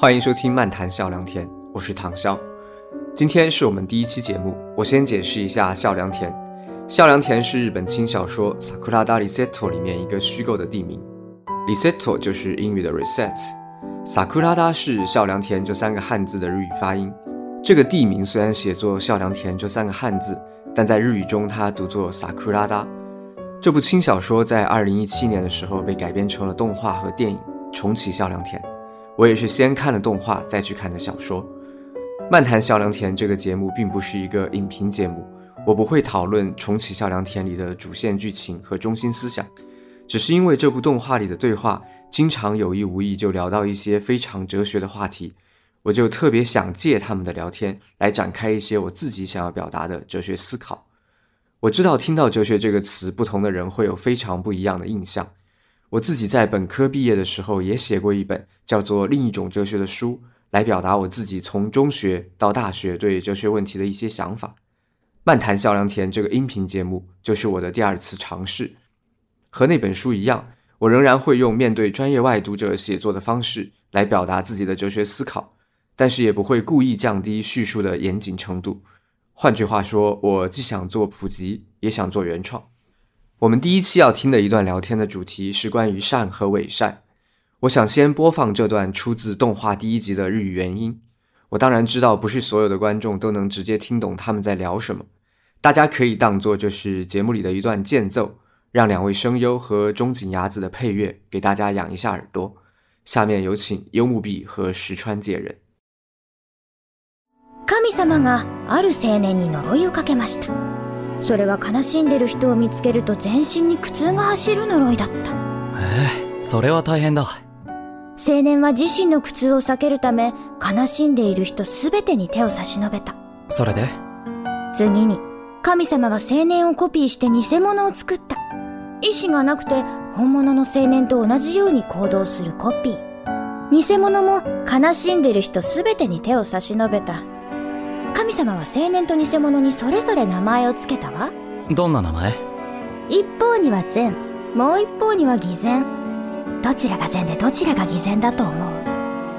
欢迎收听《漫谈笑良田》，我是唐潇。今天是我们第一期节目，我先解释一下笑良田。笑良田是日本轻小说《Sakura da Resetto》里面一个虚构的地名，Resetto 就是英语的 reset，Sakura da 是笑良田这三个汉字的日语发音。这个地名虽然写作笑良田这三个汉字，但在日语中它读作 Sakura da。这部轻小说在二零一七年的时候被改编成了动画和电影，重启笑良田。我也是先看了动画，再去看的小说。漫谈笑良田这个节目并不是一个影评节目，我不会讨论重启笑良田里的主线剧情和中心思想，只是因为这部动画里的对话经常有意无意就聊到一些非常哲学的话题，我就特别想借他们的聊天来展开一些我自己想要表达的哲学思考。我知道听到哲学这个词，不同的人会有非常不一样的印象。我自己在本科毕业的时候也写过一本叫做《另一种哲学》的书，来表达我自己从中学到大学对哲学问题的一些想法。漫谈笑良田这个音频节目就是我的第二次尝试，和那本书一样，我仍然会用面对专业外读者写作的方式来表达自己的哲学思考，但是也不会故意降低叙述的严谨程度。换句话说，我既想做普及，也想做原创。我们第一期要听的一段聊天的主题是关于善和伪善。我想先播放这段出自动画第一集的日语原音。我当然知道不是所有的观众都能直接听懂他们在聊什么，大家可以当做这是节目里的一段间奏，让两位声优和中井雅子的配乐给大家养一下耳朵。下面有请幽木碧和石川介人。神様がある青年に呪いをかけました それは悲しんでる人を見つけると全身に苦痛が走る呪いだった。ええそれは大変だ。青年は自身の苦痛を避けるため悲しんでいる人全てに手を差し伸べた。それで？次に神様は青年をコピーして偽物を作った。意志がなくて本物の青年と同じように行動するコピー。偽物も悲しんでいる人全てに手を差し伸べた神様は青年と偽物にそれぞれ名前を付けたわ。どんな名前？一方には善。もう一方には偽善。どちらが善でどちらが偽善だと思う？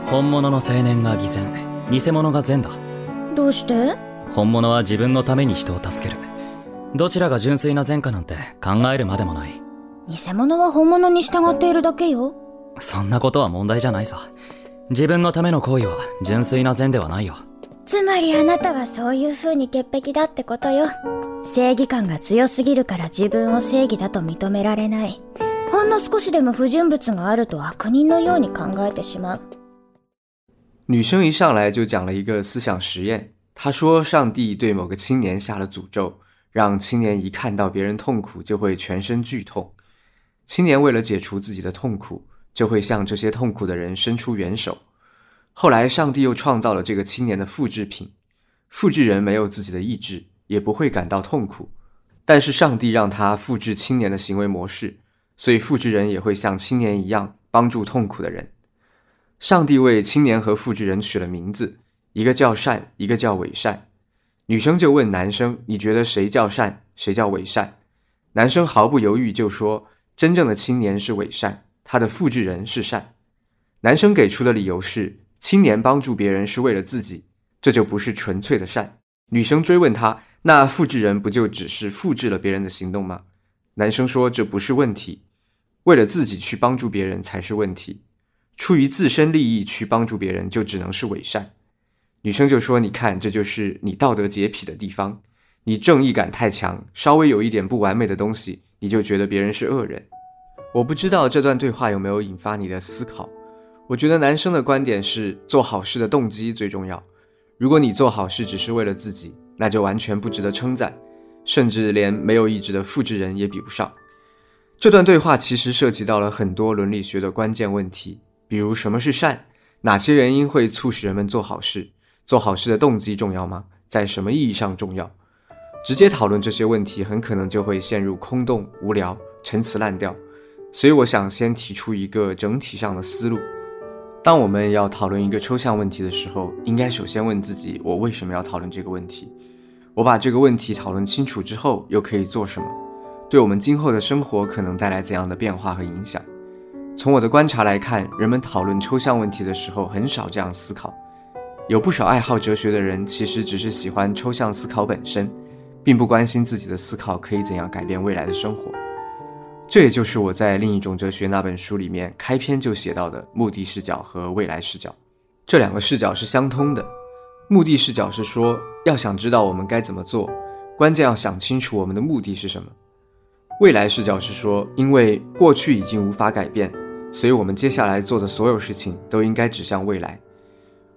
本物の青年が偽善。偽物が善だ。どうして？本物は自分のために人を助ける。どちらが純粋な善かなんて考えるまでもない。偽物は本物に従っているだけよ。そんなことは問題じゃないさ。自分のための行為は純粋な善ではないよつまりあなたはそういう風に潔癖だってことよ正義感が強すぎるから自分を正義だと認められないほんの少しでも不純物があると悪人のように考えてしまう女生一上来就讲了一个思想实验，她说上帝对某个青年下了诅咒，让青年一看到别人痛苦就会全身剧痛。青年为了解除自己的痛苦，就会向这些痛苦的人伸出援手。后来，上帝又创造了这个青年的复制品。复制人没有自己的意志，也不会感到痛苦，但是上帝让他复制青年的行为模式，所以复制人也会像青年一样帮助痛苦的人。上帝为青年和复制人取了名字，一个叫善，一个叫伪善。女生就问男生：“你觉得谁叫善，谁叫伪善？”男生毫不犹豫就说：“真正的青年是伪善，他的复制人是善。”男生给出的理由是。青年帮助别人是为了自己，这就不是纯粹的善。女生追问他：“那复制人不就只是复制了别人的行动吗？”男生说：“这不是问题，为了自己去帮助别人才是问题。出于自身利益去帮助别人，就只能是伪善。”女生就说：“你看，这就是你道德洁癖的地方，你正义感太强，稍微有一点不完美的东西，你就觉得别人是恶人。”我不知道这段对话有没有引发你的思考。我觉得男生的观点是做好事的动机最重要。如果你做好事只是为了自己，那就完全不值得称赞，甚至连没有意志的复制人也比不上。这段对话其实涉及到了很多伦理学的关键问题，比如什么是善，哪些原因会促使人们做好事，做好事的动机重要吗？在什么意义上重要？直接讨论这些问题，很可能就会陷入空洞、无聊、陈词滥调。所以，我想先提出一个整体上的思路。当我们要讨论一个抽象问题的时候，应该首先问自己：我为什么要讨论这个问题？我把这个问题讨论清楚之后，又可以做什么？对我们今后的生活可能带来怎样的变化和影响？从我的观察来看，人们讨论抽象问题的时候很少这样思考。有不少爱好哲学的人，其实只是喜欢抽象思考本身，并不关心自己的思考可以怎样改变未来的生活。这也就是我在另一种哲学那本书里面开篇就写到的目的视角和未来视角。这两个视角是相通的。目的视角是说，要想知道我们该怎么做，关键要想清楚我们的目的是什么。未来视角是说，因为过去已经无法改变，所以我们接下来做的所有事情都应该指向未来。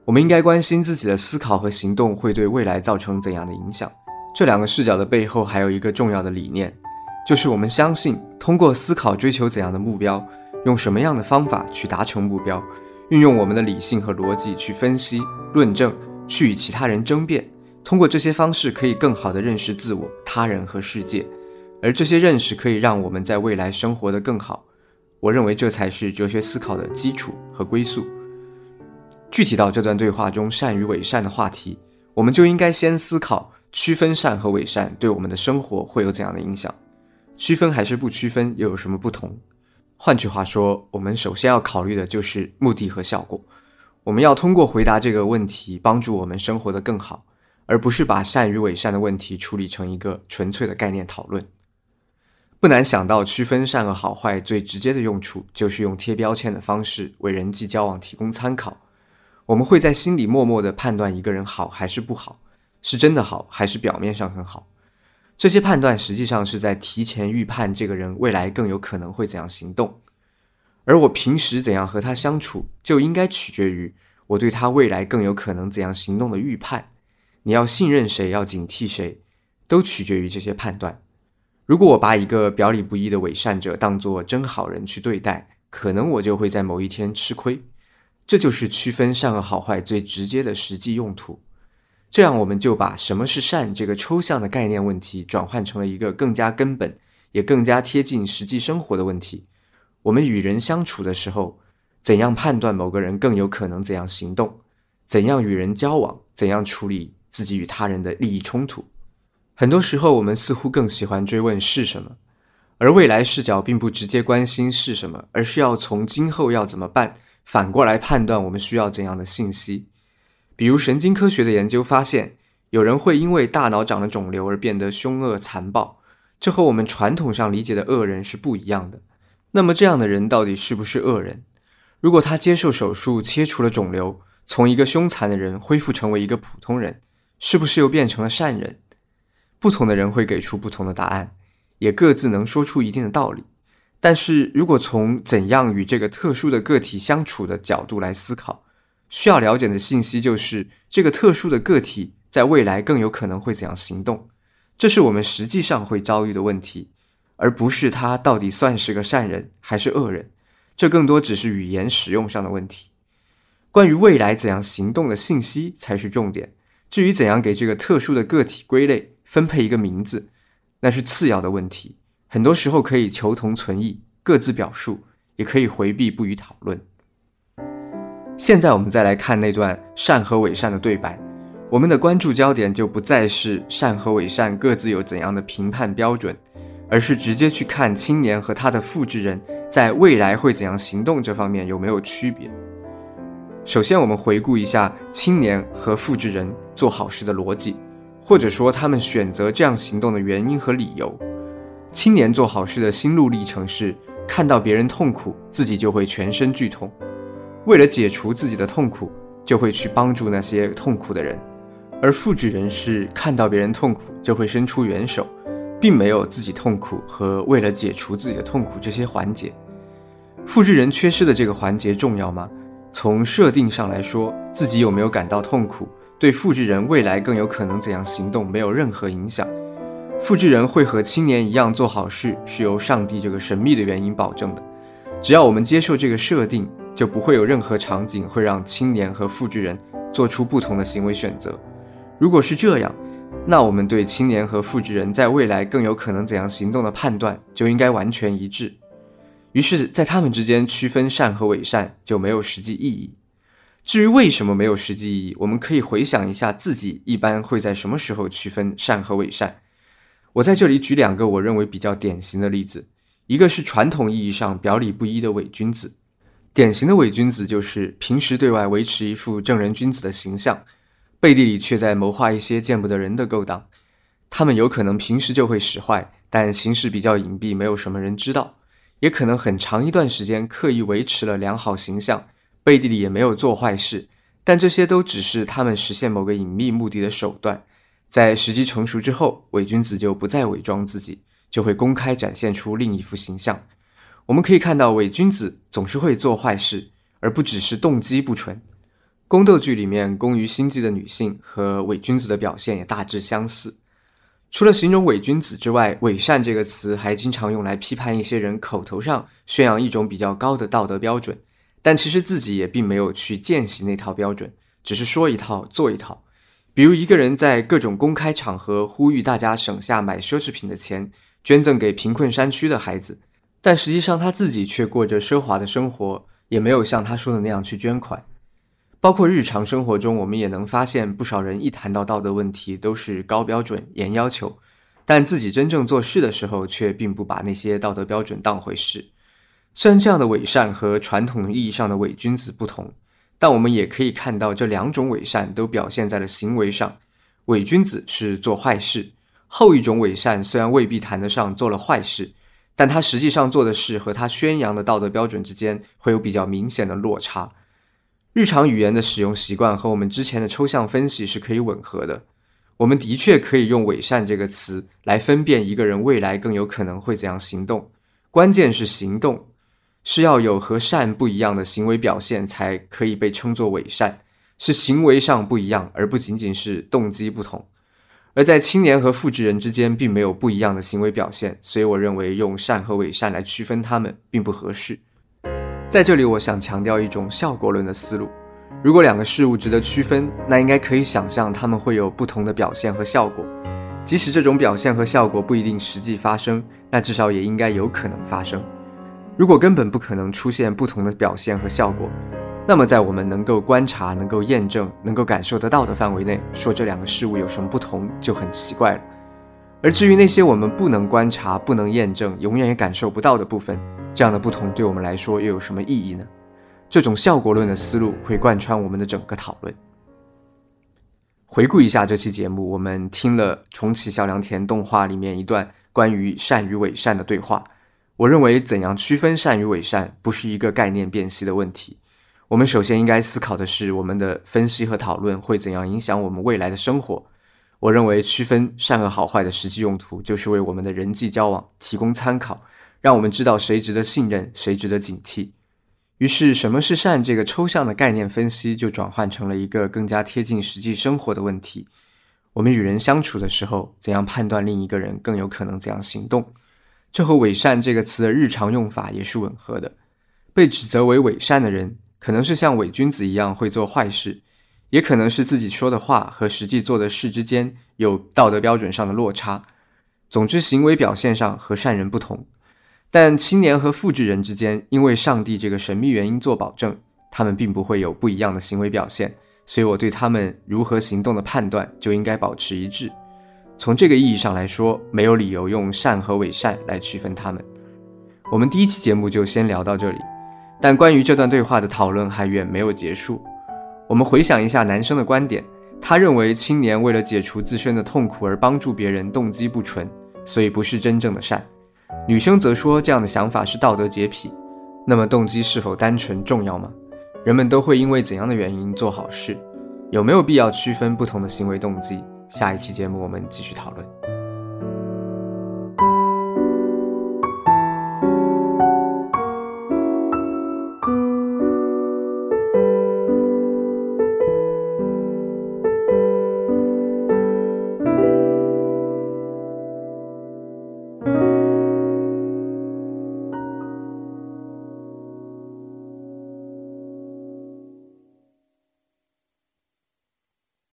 我们应该关心自己的思考和行动会对未来造成怎样的影响。这两个视角的背后还有一个重要的理念，就是我们相信通过思考追求怎样的目标，用什么样的方法去达成目标，运用我们的理性和逻辑去分析、论证，去与其他人争辩，通过这些方式可以更好地认识自我、他人和世界，而这些认识可以让我们在未来生活得更好。我认为这才是哲学思考的基础和归宿。具体到这段对话中善与伪善的话题，我们就应该先思考区分善和伪善对我们的生活会有怎样的影响，区分还是不区分又有什么不同？换句话说，我们首先要考虑的就是目的和效果。我们要通过回答这个问题，帮助我们生活得更好，而不是把善与伪善的问题处理成一个纯粹的概念讨论。不难想到，区分善恶好坏最直接的用处，就是用贴标签的方式为人际交往提供参考。我们会在心里默默地判断一个人好还是不好，是真的好还是表面上很好。这些判断实际上是在提前预判这个人未来更有可能会怎样行动，而我平时怎样和他相处，就应该取决于我对他未来更有可能怎样行动的预判。你要信任谁，要警惕谁，都取决于这些判断。如果我把一个表里不一的伪善者当作真好人去对待，可能我就会在某一天吃亏。这就是区分善恶好坏最直接的实际用途。这样，我们就把什么是善这个抽象的概念问题转换成了一个更加根本、也更加贴近实际生活的问题。我们与人相处的时候，怎样判断某个人更有可能怎样行动？怎样与人交往？怎样处理自己与他人的利益冲突？很多时候，我们似乎更喜欢追问是什么，而未来视角并不直接关心是什么，而是要从今后要怎么办。反过来判断我们需要怎样的信息，比如神经科学的研究发现，有人会因为大脑长了肿瘤而变得凶恶残暴，这和我们传统上理解的恶人是不一样的。那么这样的人到底是不是恶人？如果他接受手术切除了肿瘤，从一个凶残的人恢复成为一个普通人，是不是又变成了善人？不同的人会给出不同的答案，也各自能说出一定的道理。但是如果从怎样与这个特殊的个体相处的角度来思考，需要了解的信息就是这个特殊的个体在未来更有可能会怎样行动，这是我们实际上会遭遇的问题，而不是他到底算是个善人还是恶人，这更多只是语言使用上的问题。关于未来怎样行动的信息才是重点，至于怎样给这个特殊的个体归类分配一个名字，那是次要的问题。很多时候可以求同存异，各自表述，也可以回避不予讨论。现在我们再来看那段善和伪善的对白，我们的关注焦点就不再是善和伪善各自有怎样的评判标准，而是直接去看青年和他的复制人在未来会怎样行动这方面有没有区别。首先，我们回顾一下青年和复制人做好事的逻辑，或者说他们选择这样行动的原因和理由。青年做好事的心路历程是：看到别人痛苦，自己就会全身剧痛；为了解除自己的痛苦，就会去帮助那些痛苦的人。而复制人是看到别人痛苦，就会伸出援手，并没有自己痛苦和为了解除自己的痛苦这些环节。复制人缺失的这个环节重要吗？从设定上来说，自己有没有感到痛苦，对复制人未来更有可能怎样行动没有任何影响。复制人会和青年一样做好事，是由上帝这个神秘的原因保证的。只要我们接受这个设定，就不会有任何场景会让青年和复制人做出不同的行为选择。如果是这样，那我们对青年和复制人在未来更有可能怎样行动的判断就应该完全一致。于是，在他们之间区分善和伪善就没有实际意义。至于为什么没有实际意义，我们可以回想一下自己一般会在什么时候区分善和伪善。我在这里举两个我认为比较典型的例子，一个是传统意义上表里不一的伪君子。典型的伪君子就是平时对外维持一副正人君子的形象，背地里却在谋划一些见不得人的勾当。他们有可能平时就会使坏，但行事比较隐蔽，没有什么人知道；也可能很长一段时间刻意维持了良好形象，背地里也没有做坏事。但这些都只是他们实现某个隐秘目的的手段。在时机成熟之后，伪君子就不再伪装自己，就会公开展现出另一副形象。我们可以看到，伪君子总是会做坏事，而不只是动机不纯。宫斗剧里面工于心计的女性和伪君子的表现也大致相似。除了形容伪君子之外，伪善这个词还经常用来批判一些人口头上宣扬一种比较高的道德标准，但其实自己也并没有去践行那套标准，只是说一套做一套。比如一个人在各种公开场合呼吁大家省下买奢侈品的钱，捐赠给贫困山区的孩子。但实际上他自己却过着奢华的生活，也没有像他说的那样去捐款。包括日常生活中，我们也能发现不少人一谈到道德问题都是高标准、严要求，但自己真正做事的时候却并不把那些道德标准当回事。虽然这样的伪善和传统意义上的伪君子不同，但我们也可以看到这两种伪善都表现在了行为上。伪君子是做坏事，后一种伪善虽然未必谈得上做了坏事。但他实际上做的事和他宣扬的道德标准之间会有比较明显的落差。日常语言的使用习惯和我们之前的抽象分析是可以吻合的。我们的确可以用“伪善”这个词来分辨一个人未来更有可能会怎样行动。关键是行动是要有和善不一样的行为表现，才可以被称作伪善。是行为上不一样，而不仅仅是动机不同。而在青年和复制人之间，并没有不一样的行为表现，所以我认为用善和伪善来区分他们并不合适。在这里，我想强调一种效果论的思路：如果两个事物值得区分，那应该可以想象它们会有不同的表现和效果。即使这种表现和效果不一定实际发生，那至少也应该有可能发生。如果根本不可能出现不同的表现和效果，那么，在我们能够观察、能够验证、能够感受得到的范围内，说这两个事物有什么不同就很奇怪了。而至于那些我们不能观察、不能验证、永远也感受不到的部分，这样的不同对我们来说又有什么意义呢？这种效果论的思路会贯穿我们的整个讨论。回顾一下这期节目，我们听了重启小良田动画里面一段关于善与伪善的对话。我认为，怎样区分善与伪善，不是一个概念辨析的问题。我们首先应该思考的是，我们的分析和讨论会怎样影响我们未来的生活。我认为，区分善恶好坏的实际用途，就是为我们的人际交往提供参考，让我们知道谁值得信任，谁值得警惕。于是，什么是善这个抽象的概念分析，就转换成了一个更加贴近实际生活的问题：我们与人相处的时候，怎样判断另一个人更有可能怎样行动？这和伪善这个词的日常用法也是吻合的。被指责为伪善的人。可能是像伪君子一样会做坏事，也可能是自己说的话和实际做的事之间有道德标准上的落差。总之，行为表现上和善人不同。但青年和复制人之间，因为上帝这个神秘原因做保证，他们并不会有不一样的行为表现。所以，我对他们如何行动的判断就应该保持一致。从这个意义上来说，没有理由用善和伪善来区分他们。我们第一期节目就先聊到这里。但关于这段对话的讨论还远没有结束。我们回想一下男生的观点，他认为青年为了解除自身的痛苦而帮助别人，动机不纯，所以不是真正的善。女生则说这样的想法是道德洁癖。那么动机是否单纯重要吗？人们都会因为怎样的原因做好事？有没有必要区分不同的行为动机？下一期节目我们继续讨论。